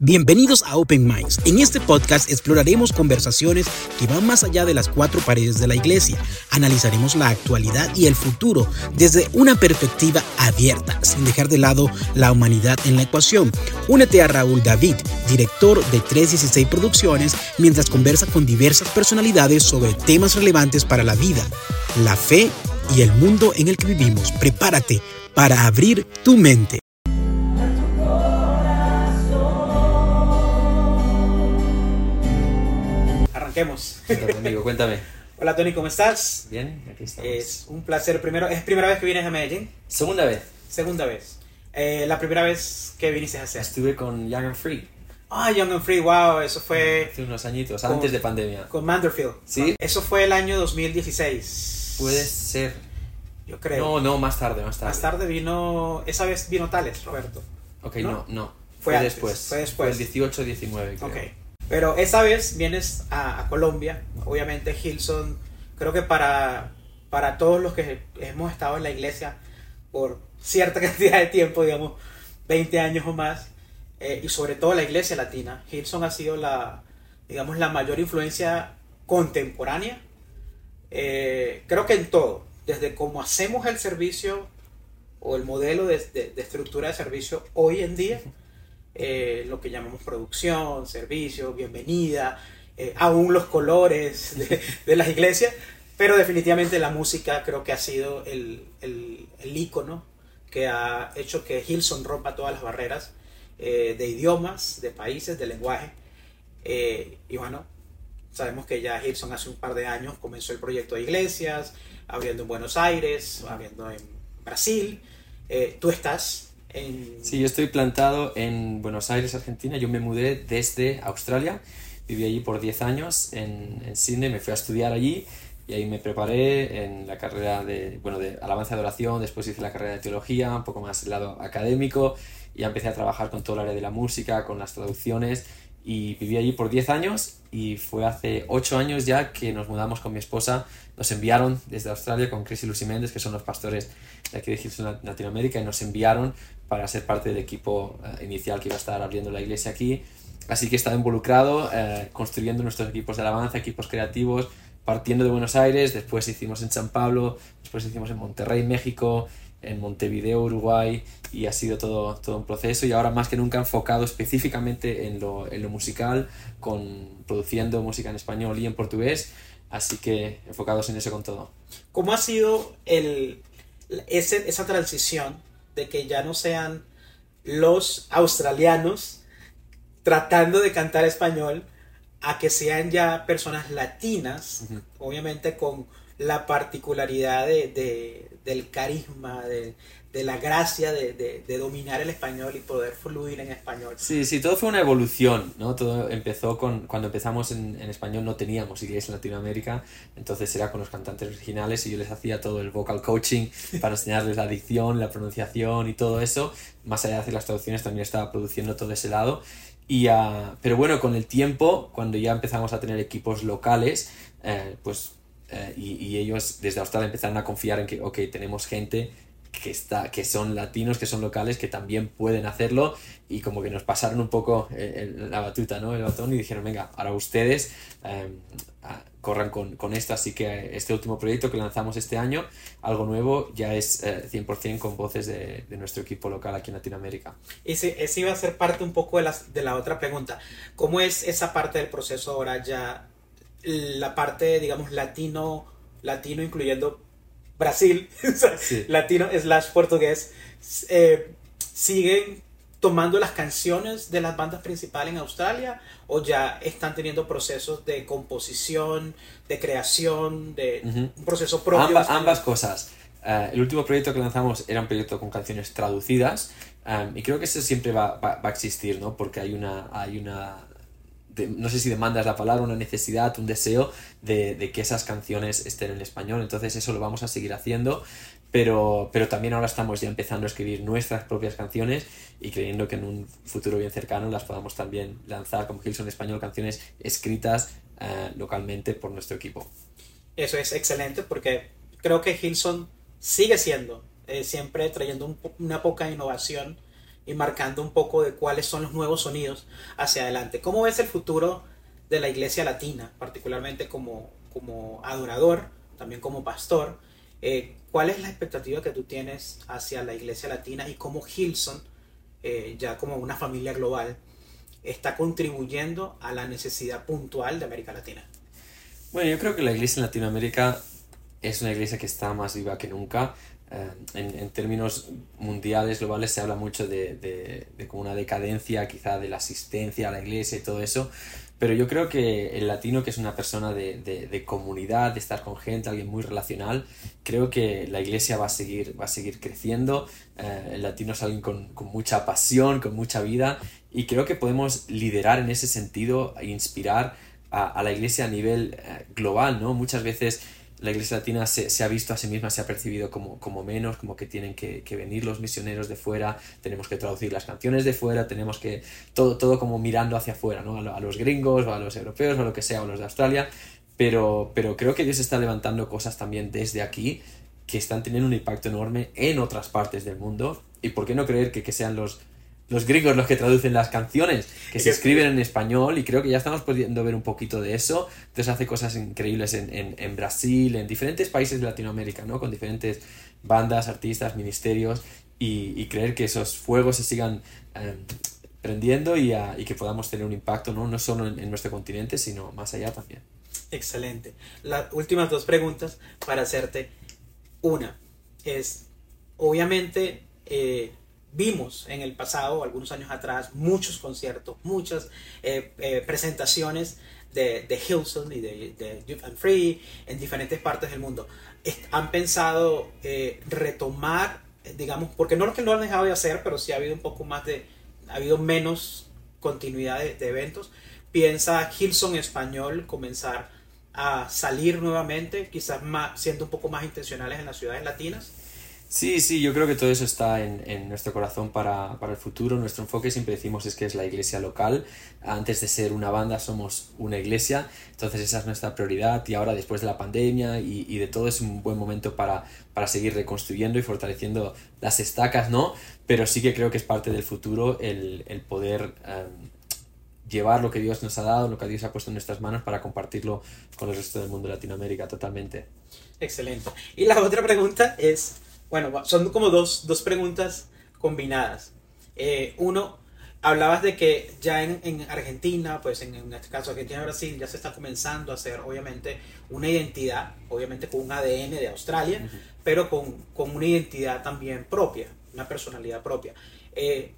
Bienvenidos a Open Minds. En este podcast exploraremos conversaciones que van más allá de las cuatro paredes de la iglesia. Analizaremos la actualidad y el futuro desde una perspectiva abierta, sin dejar de lado la humanidad en la ecuación. Únete a Raúl David, director de 316 Producciones, mientras conversa con diversas personalidades sobre temas relevantes para la vida, la fe y el mundo en el que vivimos. Prepárate para abrir tu mente. Arranquemos. amigo, cuéntame. Hola Tony, ¿cómo estás? Bien, aquí estamos. Es un placer. Primero, ¿Es primera vez que vienes a Medellín? Segunda vez. Segunda vez. Eh, la primera vez que viniste a hacer. Estuve con Young and Free. Ah, Young and Free, wow, eso fue... Hace unos añitos, antes de pandemia. Con Manderfield. ¿Sí? Eso fue el año 2016. Puede ser. Yo creo. No, no, más tarde, más tarde. Más tarde vino... Esa vez vino Tales, Roberto. Ok, ¿No? no, no. Fue Fue, después. fue después. el 18, 19, creo. Ok. Pero esa vez vienes a, Colombia. Obviamente Hilson, creo que para, para todos los que hemos estado en la iglesia por cierta cantidad de tiempo, digamos, 20 años o más, eh, y sobre todo la iglesia latina, Hilson ha sido la, digamos, la mayor influencia contemporánea. Eh, creo que en todo, desde cómo hacemos el servicio o el modelo de, de- de estructura de servicio hoy en día, eh, lo que llamamos producción, servicio, bienvenida, eh, aún los colores de, las iglesias, pero definitivamente la música creo que ha sido el, el, el que ha hecho que Hilson rompa todas las barreras eh, de idiomas, de países, de lenguaje. Y bueno, sabemos que ya Hilson hace un par de años comenzó el proyecto de iglesias, abriendo en Buenos Aires, abriendo en Brasil. Tú estás en... Sí, yo estoy plantado en Buenos Aires, Argentina. Yo me mudé desde Australia. Viví allí por 10 años en, en Sydney. Me fui a estudiar allí y ahí me preparé en la carrera de, bueno, de alabanza de oración. Después hice la carrera de teología, un poco más el lado académico. Y empecé a trabajar con todo el área de la música, con las traducciones. Y viví allí por 10 años y fue hace 8 años ya que nos mudamos con mi esposa. Nos enviaron desde Australia con Chris y Lucy Méndez, que son los pastores de aquí de Houston, Latinoamérica, y nos enviaron para ser parte del equipo eh, inicial que iba a estar abriendo la iglesia aquí. Así que he estado involucrado eh, construyendo nuestros equipos de alabanza, equipos creativos, partiendo de Buenos Aires, después hicimos en San Pablo, después hicimos en Monterrey, México, en Montevideo, Uruguay, y ha sido todo, todo un proceso y ahora más que nunca enfocado específicamente en lo, en lo musical, con, produciendo música en español y en portugués, así que enfocados en eso con todo. ¿Cómo ha sido el, ese, esa transición de que ya no sean los australianos tratando de cantar español a que sean ya personas latinas, obviamente con la particularidad de, de- del carisma, de, de la gracia de, de- dominar el español y poder fluir en español? Sí, sí, todo fue una evolución, ¿no? Todo empezó con, cuando empezamos en, en español no teníamos iglesia en Latinoamérica, entonces era con los cantantes originales y yo les hacía todo el vocal coaching para enseñarles la dicción, la pronunciación y todo eso. Más allá de hacer las traducciones también estaba produciendo todo ese lado. Y, ah, pero bueno, con el tiempo, cuando ya empezamos a tener equipos locales, eh, pues, eh, y, y ellos desde Australia empezaron a confiar en que, ok, tenemos gente que, está, que son latinos, que son locales, que también pueden hacerlo y como que nos pasaron un poco eh, la batuta, ¿no? El batón y dijeron, venga, ahora ustedes eh, ah, corran con, con esto, así que este último proyecto que lanzamos este año, algo nuevo, ya es eh, 100% con voces de, de nuestro equipo local aquí en Latinoamérica. Ese, ese iba a ser parte un poco de, las, de la otra pregunta. ¿Cómo es esa parte del proceso ahora ya? La parte, digamos, latino, latino incluyendo Brasil, Sí. latino slash portugués, eh, ¿siguen tomando las canciones de las bandas principales en Australia o ya están teniendo procesos de composición, de creación, de Ujú. un proceso propio? Amba- ambas cosas. Eh, el último proyecto que lanzamos era un proyecto con canciones traducidas um, y creo que eso siempre va, va- va a existir, ¿no? Porque hay una, hay una no sé si demanda es la palabra, una necesidad, un deseo de, que esas canciones estén en español. Entonces eso lo vamos a seguir haciendo, pero, pero también ahora estamos ya empezando a escribir nuestras propias canciones y creyendo que en un futuro bien cercano las podamos también lanzar como Hilson Español, canciones escritas eh, localmente por nuestro equipo. Eso es excelente porque creo que Hilson sigue siendo, eh, siempre trayendo una poca innovación y marcando un poco de cuáles son los nuevos sonidos hacia adelante. ¿Cómo ves el futuro de la iglesia latina, particularmente como, como adorador, también como pastor? Eh, ¿Cuál es la expectativa que tú tienes hacia la iglesia latina y cómo Hilson, eh, ya como una familia global, está contribuyendo a la necesidad puntual de América Latina? Bueno, yo creo que la iglesia en Latinoamérica es una iglesia que está más viva que nunca. Eh, en, en, términos mundiales, globales, se habla mucho de, de, como una decadencia quizá de la asistencia a la iglesia y todo eso, pero yo creo que el latino, que es una persona de, de, comunidad, de estar con gente, alguien muy relacional, creo que la iglesia va a seguir, va a seguir creciendo. Eh, el latino es alguien con, con, mucha pasión, con mucha vida, y creo que podemos liderar en ese sentido e inspirar a, a la iglesia a nivel eh, global, ¿no? Muchas veces la iglesia latina se, se, ha visto a sí misma, se ha percibido como, como menos, como que tienen que, venir los misioneros de fuera, tenemos que traducir las canciones de fuera, tenemos que, todo, todo como mirando hacia afuera, ¿no? A, los gringos o a los europeos o a lo que sea, o los de Australia, pero, pero creo que Dios está levantando cosas también desde aquí que están teniendo un impacto enorme en otras partes del mundo, y por qué no creer que, que sean los, los gringos los que traducen las canciones, que se escriben en español y creo que ya estamos pudiendo ver un poquito de eso. Entonces hace cosas increíbles en, en, en Brasil, en diferentes países de Latinoamérica, ¿no? Con diferentes bandas, artistas, ministerios y, y creer que esos fuegos se sigan eh, prendiendo y, a, y, que podamos tener un impacto, ¿no? No solo en, en nuestro continente, sino más allá también. Excelente. Las últimas dos preguntas para hacerte. Una es, obviamente, eh, vimos en el pasado, algunos años atrás, muchos conciertos, muchas eh, eh, presentaciones de, de Hilson y de, de Youth and Free en diferentes partes del mundo. han pensado eh, retomar, digamos, porque no es que no han dejado de hacer, pero sí ha habido un poco más de, ha habido menos continuidad de, de eventos. Piensa Hilson español comenzar a salir nuevamente, quizás más, siendo un poco más intencionales en las ciudades latinas. Sí, sí, yo creo que todo eso está en, en nuestro corazón para, para, el futuro. Nuestro enfoque siempre decimos es que es la iglesia local. Antes de ser una banda somos una iglesia, entonces esa es nuestra prioridad y ahora después de la pandemia y, y de todo es un buen momento para, para seguir reconstruyendo y fortaleciendo las estacas, ¿no? Pero sí que creo que es parte del futuro el, el poder um, llevar lo que Dios nos ha dado, lo que Dios ha puesto en nuestras manos para compartirlo con el resto del mundo de Latinoamérica totalmente. Excelente. Y la otra pregunta es bueno, son como dos, dos preguntas combinadas. Eh, uno, hablabas de que ya en, en Argentina, pues en, en, este caso Argentina y Brasil, ya se está comenzando a hacer obviamente una identidad, obviamente con un ADN de Australia, uh -huh. pero con, con, una identidad también propia, una personalidad propia. Eh,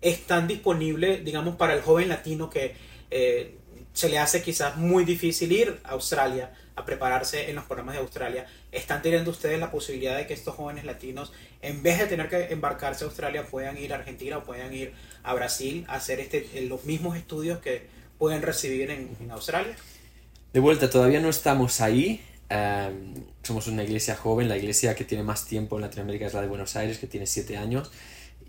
es tan disponible, digamos, para el joven latino que eh, se le hace quizás muy difícil ir a Australia a prepararse en los programas de Australia. ¿Están teniendo ustedes la posibilidad de que estos jóvenes latinos, en vez de tener que embarcarse a Australia, puedan ir a Argentina o puedan ir a Brasil a hacer este, los mismos estudios que pueden recibir en, en Australia? De vuelta, todavía no estamos ahí. Um, somos una iglesia joven, la iglesia que tiene más tiempo en Latinoamérica es la de Buenos Aires, que tiene siete años.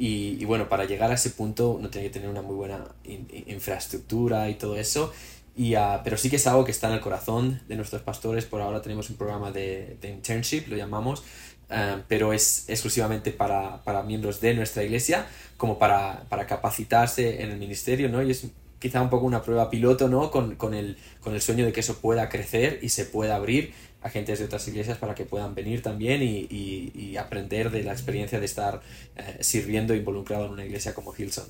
Y, bueno, para llegar a ese punto uno tiene que tener una muy buena in, infraestructura y todo eso. Y, uh, pero sí que es algo que está en el corazón de nuestros pastores. Por ahora tenemos un programa de, de internship, lo llamamos, um, pero es exclusivamente para, para, miembros de nuestra iglesia, como para, para, capacitarse en el ministerio, ¿no? Y es quizá un poco una prueba piloto, ¿no? Con, con, el, con el sueño de que eso pueda crecer y se pueda abrir a gentes de otras iglesias para que puedan venir también y, y, y aprender de la experiencia de estar eh, sirviendo involucrado en una iglesia como Hillsong.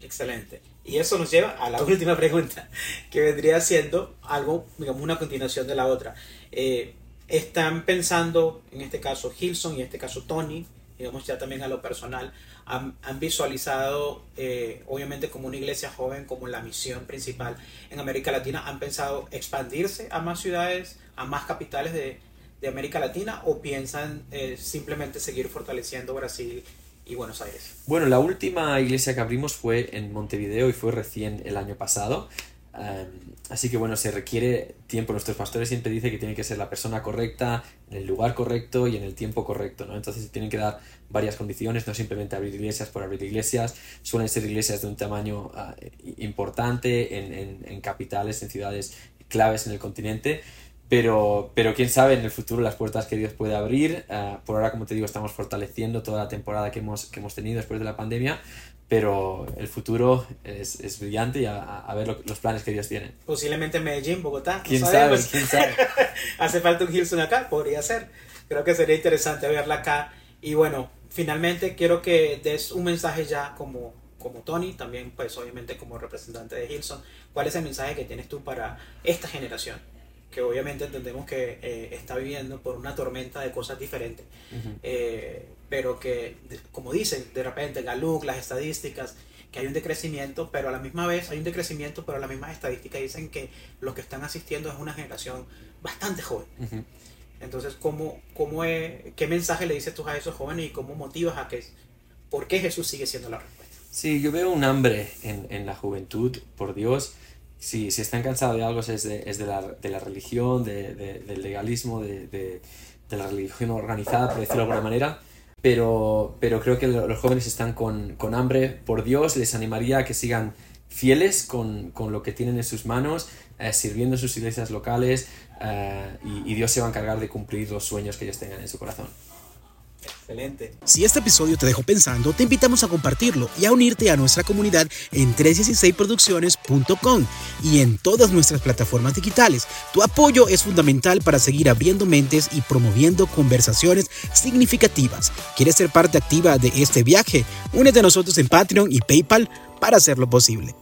Excelente. Y eso nos lleva a la última pregunta, que vendría siendo algo, digamos, una continuación de la otra. Eh, están pensando, en este caso Hilson y en este caso Tony, digamos ya también a lo personal, han, han visualizado, eh, obviamente como una iglesia joven, como la misión principal en América Latina, han pensado expandirse a más ciudades, a más capitales de, de América Latina o piensan eh, simplemente seguir fortaleciendo Brasil y Buenos Aires? Bueno, la última iglesia que abrimos fue en Montevideo y fue recién el año pasado. Así que bueno, se requiere tiempo. Nuestros pastores siempre dicen que tiene que ser la persona correcta, en el lugar correcto y en el tiempo correcto, ¿no? Entonces tienen que dar varias condiciones, no simplemente abrir iglesias por abrir iglesias. Suelen ser iglesias de un tamaño uh, importante en, en, capitales, en ciudades claves en el continente. Pero, pero quién sabe en el futuro las puertas que Dios puede abrir. Uh, por ahora, como te digo, estamos fortaleciendo toda la temporada que hemos, que hemos tenido después de la pandemia. Pero el futuro es, es brillante y a, a ver los planes que Dios tiene. Posiblemente Medellín, Bogotá. ¿Quién sabe? ¿Quién sabe? Hace falta un Hilson acá, podría ser. Creo que sería interesante verla acá. Y bueno, finalmente quiero que des un mensaje ya como, como Tony, también pues obviamente como representante de Hilson. ¿Cuál es el mensaje que tienes tú para esta generación? Que obviamente entendemos que eh, está viviendo por una tormenta de cosas diferentes, eh, pero que, como dicen, de repente la LUC, las estadísticas, que hay un decrecimiento, pero a la misma vez hay un decrecimiento, pero a las mismas estadísticas dicen que los que están asistiendo es una generación bastante joven. Entonces, ¿cómo, cómo es, ¿qué mensaje le dices tú a esos jóvenes y cómo motivas a que, por qué Jesús sigue siendo la respuesta? Sí, yo veo un hambre en, en la juventud por Dios si, si están cansados de algo es de, es de, la, de la, religión, de, del legalismo, de, la religión organizada, por decirlo de alguna manera. Pero, pero creo que los jóvenes están con, con hambre por Dios, les animaría a que sigan fieles con, con lo que tienen en sus manos, eh, sirviendo en sus iglesias locales eh, y Dios se va a encargar de cumplir los sueños que ellos tengan en su corazón. Excelente. Si este episodio te dejó pensando, te invitamos a compartirlo y a unirte a nuestra comunidad en 316producciones.com y en todas nuestras plataformas digitales. Tu apoyo es fundamental para seguir abriendo mentes y promoviendo conversaciones significativas. ¿Quieres ser parte activa de este viaje? Únete a nosotros en Patreon y PayPal para hacerlo posible.